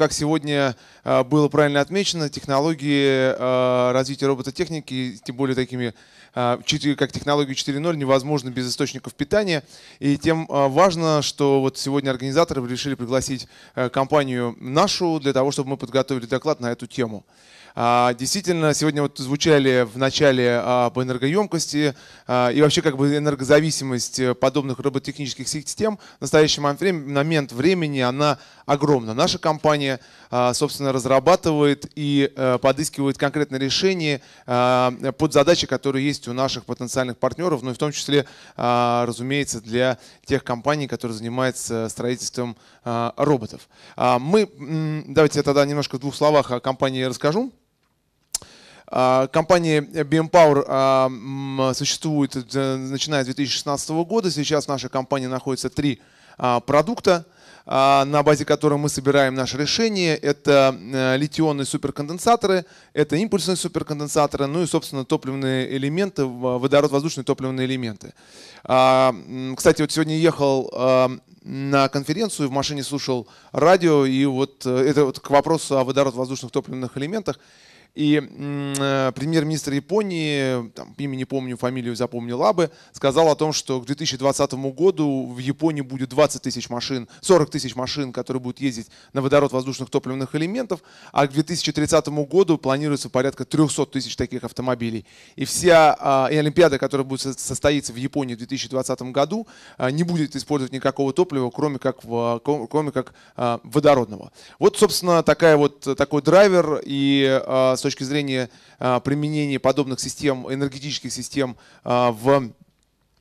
как сегодня было правильно отмечено, технологии развития робототехники, тем более такими как технологию 4.0 невозможно без источников питания. И тем важно, что вот сегодня организаторы решили пригласить компанию нашу для того, чтобы мы подготовили доклад на эту тему. А, действительно, сегодня вот звучали в начале об энергоемкости а, и вообще как бы энергозависимость подобных робототехнических систем в настоящий момент времени она огромна. Наша компания, а, собственно, разрабатывает и э, подыскивает конкретные решения под задачи, которые есть у наших потенциальных партнеров, ну и в том числе, разумеется, для тех компаний, которые занимаются строительством роботов. Мы, давайте я тогда немножко в двух словах о компании расскажу. А, компания BMPower а, существует э, начиная с 2016 года. Сейчас в нашей компании находится три а, продукта на базе которых мы собираем наши решения. Это э, литионные суперконденсаторы, это импульсные суперконденсаторы, ну и, собственно, топливные элементы, водород-воздушные топливные элементы. Кстати, вот сегодня ехал на конференцию, в машине слушал радио, и вот э, это вот к вопросу о водород-воздушных топливных элементах. И э, премьер-министр Японии, там, имя не помню, фамилию запомнил Абе, сказал о том, что к 2020 году в Японии будет 20 тысяч машин, 40 тысяч машин, которые будут ездить на водород воздушных топливных элементов, а к 2030 году планируется порядка 300 тысяч таких автомобилей. И вся э, и Олимпиада, которая будет состоиться в Японии в 2020 году, э, не будет использовать никакого топлива, кроме как, в, кроме как э, водородного. Вот, собственно, такая вот, такой драйвер и э, с точки зрения а, применения подобных систем, энергетических систем а, в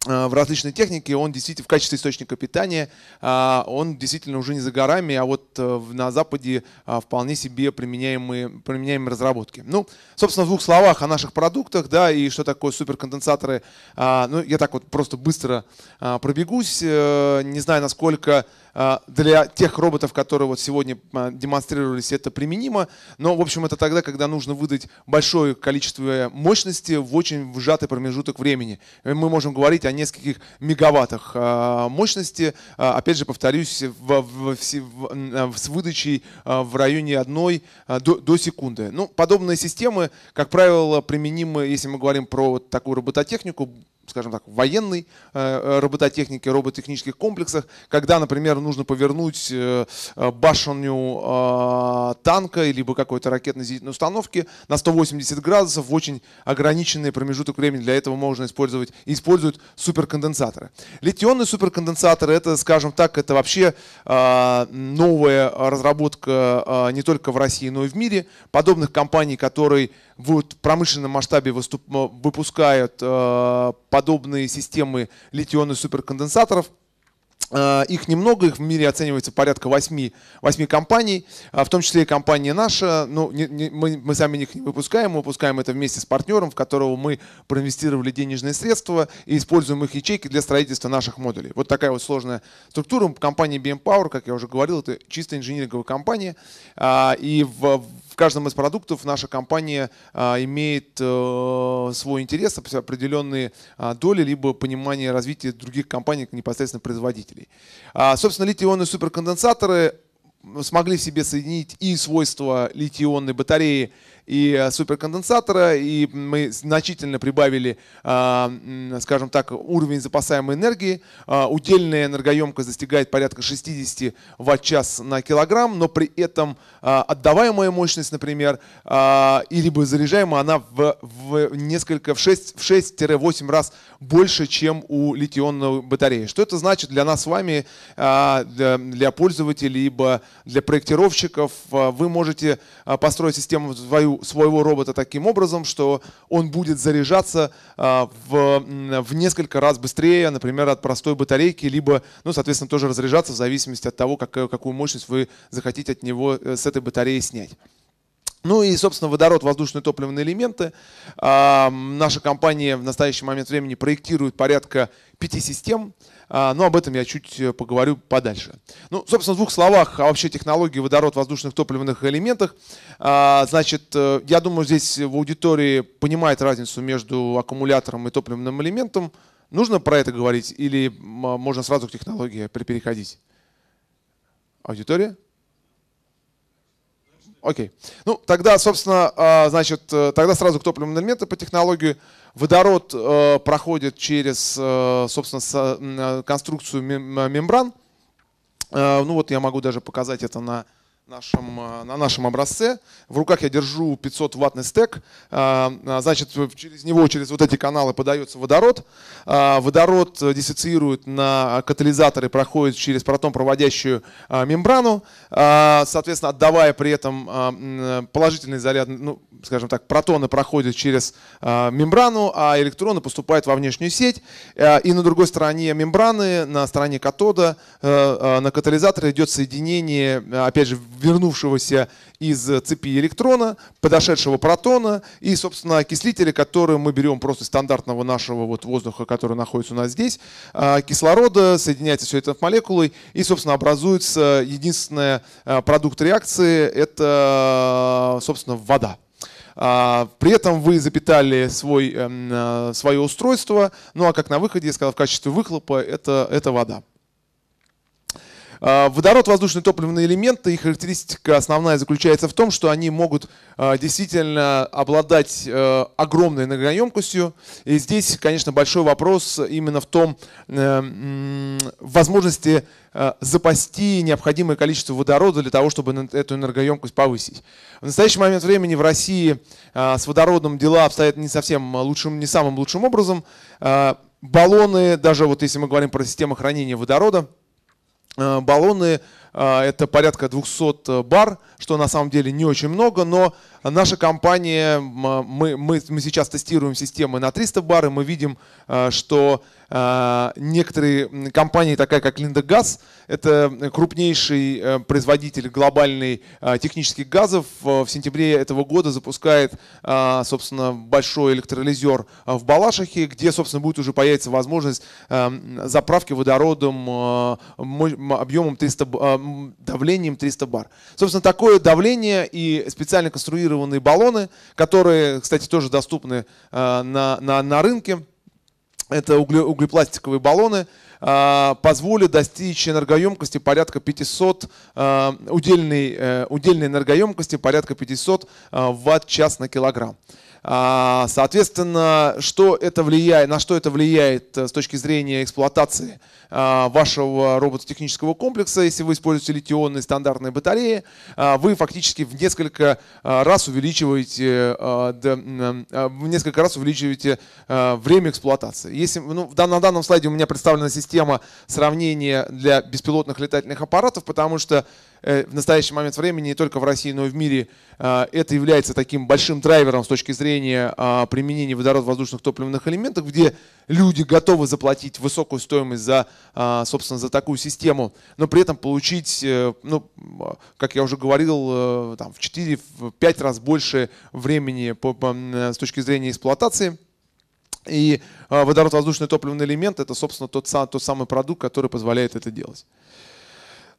в различной технике, он действительно в качестве источника питания, а, он действительно уже не за горами, а вот э, на Западе вполне себе применяемые, применяемые разработки. Ну, собственно, в двух словах о наших продуктах, да, и что такое суперконденсаторы. Ну, я так вот просто быстро пробегусь, э, не знаю, насколько а, для тех роботов, которые вот сегодня а, демонстрировались, это применимо. Но, в общем, это тогда, когда нужно выдать большое количество мощности в очень сжатый промежуток времени. Мы можем говорить о нескольких мегаваттах а, мощности. Опять же, повторюсь, в, в, в, с выдачей в районе одной до, до секунды. Ну, подобные системы, как правило, применимы, если мы говорим про вот такую робототехнику, скажем так, военной э, э, робототехнике, робототехнических комплексах, когда, например, нужно повернуть э, башню танка либо какой-то ракетно-зенитной установки на 180 градусов в очень ограниченный промежуток времени. Для этого можно использовать и используют суперконденсаторы. Литионные суперконденсаторы, это, скажем так, это вообще новая разработка не только в России, но и в мире. Подобных компаний, которые в промышленном масштабе выступ, выпускают э, подобные системы литионных суперконденсаторов. Э, их немного, их в мире оценивается порядка 8, 8 компаний, э, в том числе и компания наша. Ну, не, не, мы, мы сами их не выпускаем, мы выпускаем это вместе с партнером, в которого мы проинвестировали денежные средства и используем их ячейки для строительства наших модулей. Вот такая вот сложная структура. Компания BM Power, как я уже говорил, это чисто инжиниринговая компания. И в, каждом из продуктов наша компания а, имеет э, свой интерес, определенные а, доли, либо понимание развития других компаний, непосредственно производителей. А, собственно, литий-ионные суперконденсаторы смогли в себе соединить и свойства литий-ионной батареи, и э, суперконденсатора, и мы значительно прибавили, а, скажем так, уровень запасаемой энергии. А, удельная энергоемкость достигает порядка 60 ватт-час на килограмм, но при этом а, отдаваемая мощность, например, и либо заряжаемая, она в, в несколько, в 6-8 раз больше, чем у литионной батареи. Что это значит для нас с вами, для пользователей, либо для проектировщиков? Вы можете построить систему свою своего робота таким образом, что он будет заряжаться а, в, в несколько раз быстрее, например, от простой батарейки, либо, ну, соответственно, тоже разряжаться в зависимости от того, какую, какую мощность вы захотите от него э, с этой батареи снять. Ну и, собственно, водород, воздушные топливные элементы. А, наша компания в настоящий момент времени проектирует порядка пяти систем, а, но об этом я чуть э, поговорю подальше. Ну, собственно, в двух словах о вообще технологии водород, воздушных топливных элементах. А, значит, э, я думаю, здесь в аудитории понимает разницу между аккумулятором и топливным элементом. Нужно про это говорить или можно сразу к технологии переходить? Аудитория? Окей. Ну, тогда, собственно, а, значит, э, тогда сразу к топливным элементам по технологии. Водород э, проходит через, э, собственно, конструкцию мембран. Ну вот я могу даже показать это на нашем, э, на нашем образце. В руках я держу 500 ваттный стек. Э, э, значит, через него, через вот эти каналы подается водород. Водород диссоциирует на катализаторы, проходит через протон-проводящую мембрану, соответственно, отдавая при этом положительный заряд, ну, скажем так, протоны проходят через мембрану, а электроны поступают во внешнюю сеть. И на другой стороне мембраны, на стороне катода, на катализаторе идет соединение, опять же, вернувшегося из цепи электрона, подошедшего протона и, собственно, окислителя, который мы берем просто стандартного нашего вот воздуха, который находится у нас здесь, а, кислорода, соединяется все это в молекулой и, собственно, образуется единственный а, продукт реакции, это, собственно, вода. А, при этом вы запитали свой, эм, свое устройство, ну а как на выходе, я сказал, в качестве выхлопа это, это вода. А, водород, воздушные топливные элементы, их характеристика основная заключается в том, что они могут а, действительно обладать э, огромной энергоемкостью. И здесь, конечно, большой вопрос именно в том, э, возможности э, запасти необходимое количество водорода для того, чтобы эту энергоемкость повысить. В настоящий момент времени в России а, с водородом дела обстоят не совсем лучшим, не самым лучшим образом. Баллоны, даже вот если мы говорим про систему хранения водорода, баллоны э, это порядка 200 бар, что на самом деле не очень много, но наша компания, мы, мы, мы сейчас тестируем системы на 300 бар, и мы видим, э, что некоторые компании, такая как Линдагаз, это крупнейший производитель глобальный технических газов, в сентябре этого года запускает, собственно, большой электролизер в Балашихе, где, собственно, будет уже появиться возможность заправки водородом объемом 300, давлением 300 бар. Собственно, такое давление и специально конструированные баллоны, которые, кстати, тоже доступны на, на, на рынке, это угле, углепластиковые баллоны, позволят достичь энергоемкости порядка 500, удельной, э, удельной энергоемкости порядка 500 ватт-час на килограмм. А, соответственно, что это влияет, на что это влияет э, с точки зрения эксплуатации а, вашего робототехнического комплекса, если вы используете литионные стандартные батареи, а, вы фактически в несколько раз увеличиваете, в несколько раз увеличиваете время эксплуатации. Если, ну, на данном слайде у меня представлена система сравнения для беспилотных летательных аппаратов, потому что в настоящий момент времени не только в России, но и в мире э, это является таким большим драйвером с точки зрения а, применения водород-воздушных топливных элементов, где люди готовы заплатить высокую стоимость за, а, собственно, за такую систему, но при этом получить, э, ну, как я уже говорил, там, в 4-5 раз больше времени по, по, с точки зрения эксплуатации. И водород-воздушный топливный элемент – это, собственно, тот, тот самый продукт, который позволяет это делать.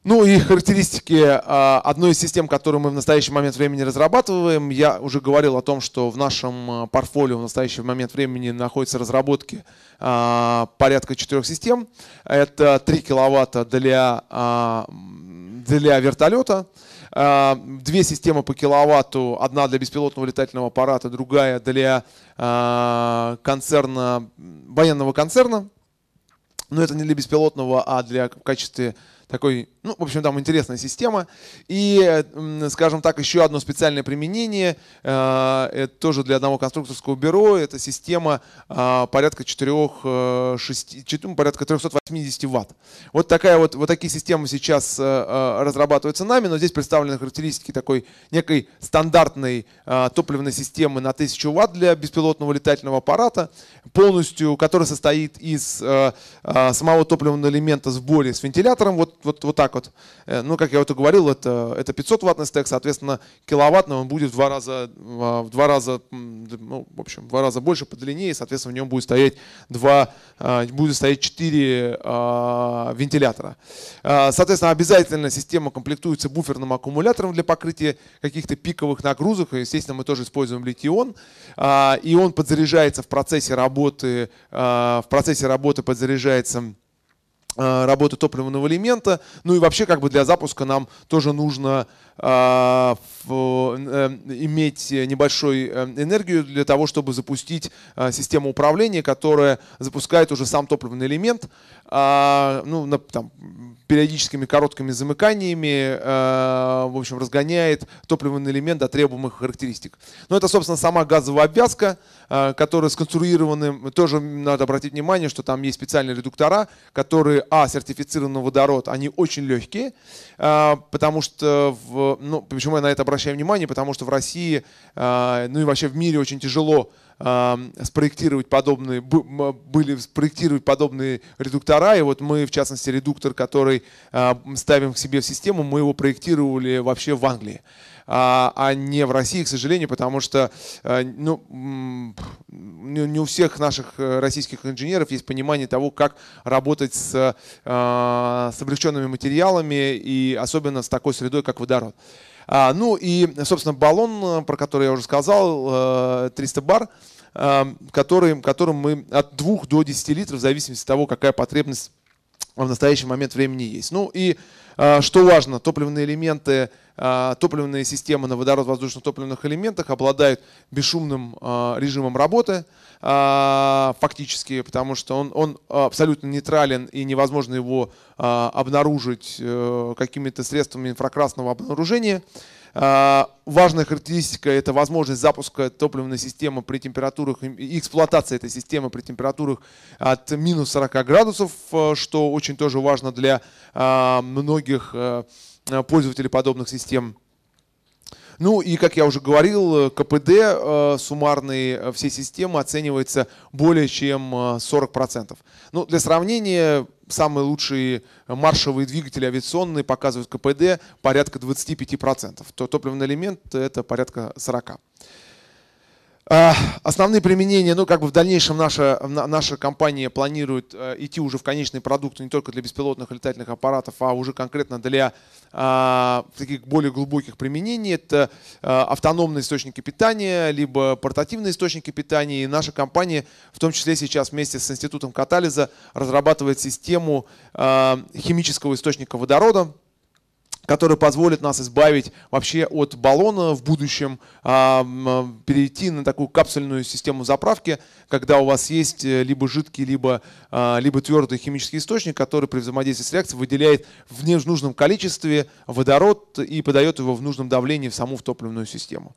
Ну и характеристики а, одной из систем, которую мы в настоящий момент времени разрабатываем. Я уже говорил о том, что в нашем а, портфолио в настоящий момент времени находятся разработки а, порядка четырех систем. Это 3 киловатта для, для вертолета, две системы по киловатту, одна для беспилотного летательного аппарата, другая для концерна, военного концерна. Но это не для беспилотного, а для в качестве такой, ну, в общем, там интересная система. И, скажем так, еще одно специальное применение, э, это тоже для одного конструкторского бюро, это система э, порядка 4, 6, ну, порядка 380 ватт. Вот, такая вот, вот такие системы сейчас э, разрабатываются нами, но здесь представлены характеристики такой некой стандартной топливной системы на 1000 ватт для беспилотного летательного аппарата, полностью, который состоит из самого топливного элемента в сборе с вентилятором, вот вот, вот так вот. Э, ну, как я и говорил, это, это 500 ваттный стек, соответственно, киловаттный он будет в два раза, в два раза, ну, в общем, в два раза больше по длине, и, соответственно, в нем будет стоять два, а, будет стоять 4 а, вентилятора. А, соответственно, обязательно система комплектуется буферным аккумулятором для покрытия каких-то пиковых нагрузок. Естественно, мы тоже используем литий-ион, и он подзаряжается в процессе работы, в процессе работы подзаряжается работы топливного элемента. Ну и вообще как бы для запуска нам тоже нужно э, иметь небольшой энергию для того, чтобы запустить систему управления, которая запускает уже сам топливный элемент, ну, там, периодическими короткими замыканиями, в общем, разгоняет топливный элемент до требуемых характеристик. Но это, собственно, сама газовая обвязка, которая сконструированы, тоже надо обратить внимание, что там есть специальные редуктора, которые, а, сертифицированы водород, они очень легкие, а, потому что, в, ну, почему я на это обращаю внимание, потому что в России, а, ну и вообще в мире очень тяжело а, спроектировать подобные, были спроектировать подобные редуктора, и вот мы, в частности, редуктор, который ставим к себе в систему, мы его проектировали вообще в Англии а, а не в России, к сожалению, потому что э, ну, не у всех наших э, российских инженеров есть понимание того, как работать с, э, с облегченными материалами и особенно с такой средой, как водород. А, ну и, собственно, баллон, про который я уже сказал, 300 бар, который, которым мы от 2 до 10 литров, в зависимости от того, какая потребность в настоящий момент времени есть. Ну и что важно, топливные элементы а, топливные системы на водород-воздушно-топливных элементах обладают бесшумным а, режимом работы а, фактически, потому что он, он абсолютно нейтрален и невозможно его обнаружить э, какими-то средствами инфракрасного обнаружения. Важная характеристика – это возможность запуска топливной системы при температурах, и эксплуатация этой системы при температурах от минус 40 градусов, э, что очень тоже важно для многих э, пользователей подобных систем. Ну и, как я уже говорил, КПД э, суммарный всей системы оценивается более чем 40%. Ну, для сравнения, самые лучшие маршевые двигатели авиационные показывают КПД порядка 25%. То топливный элемент это порядка 40%. А, основные применения, ну, как бы в дальнейшем наша, наша компания планирует э, идти уже в конечные продукты не только для беспилотных летательных аппаратов, а уже конкретно для а, таких более глубоких применений. Это а, автономные источники питания, либо портативные источники питания. И наша компания, в том числе сейчас вместе с Институтом катализа, разрабатывает систему а, химического источника водорода, который позволит нас избавить вообще от баллона в будущем, а, перейти на такую капсульную систему заправки, когда у вас есть э, либо жидкий, либо, а, либо твердый химический источник, который при взаимодействии с реакцией выделяет в нужном количестве водород и подает его в нужном давлении в саму в топливную систему.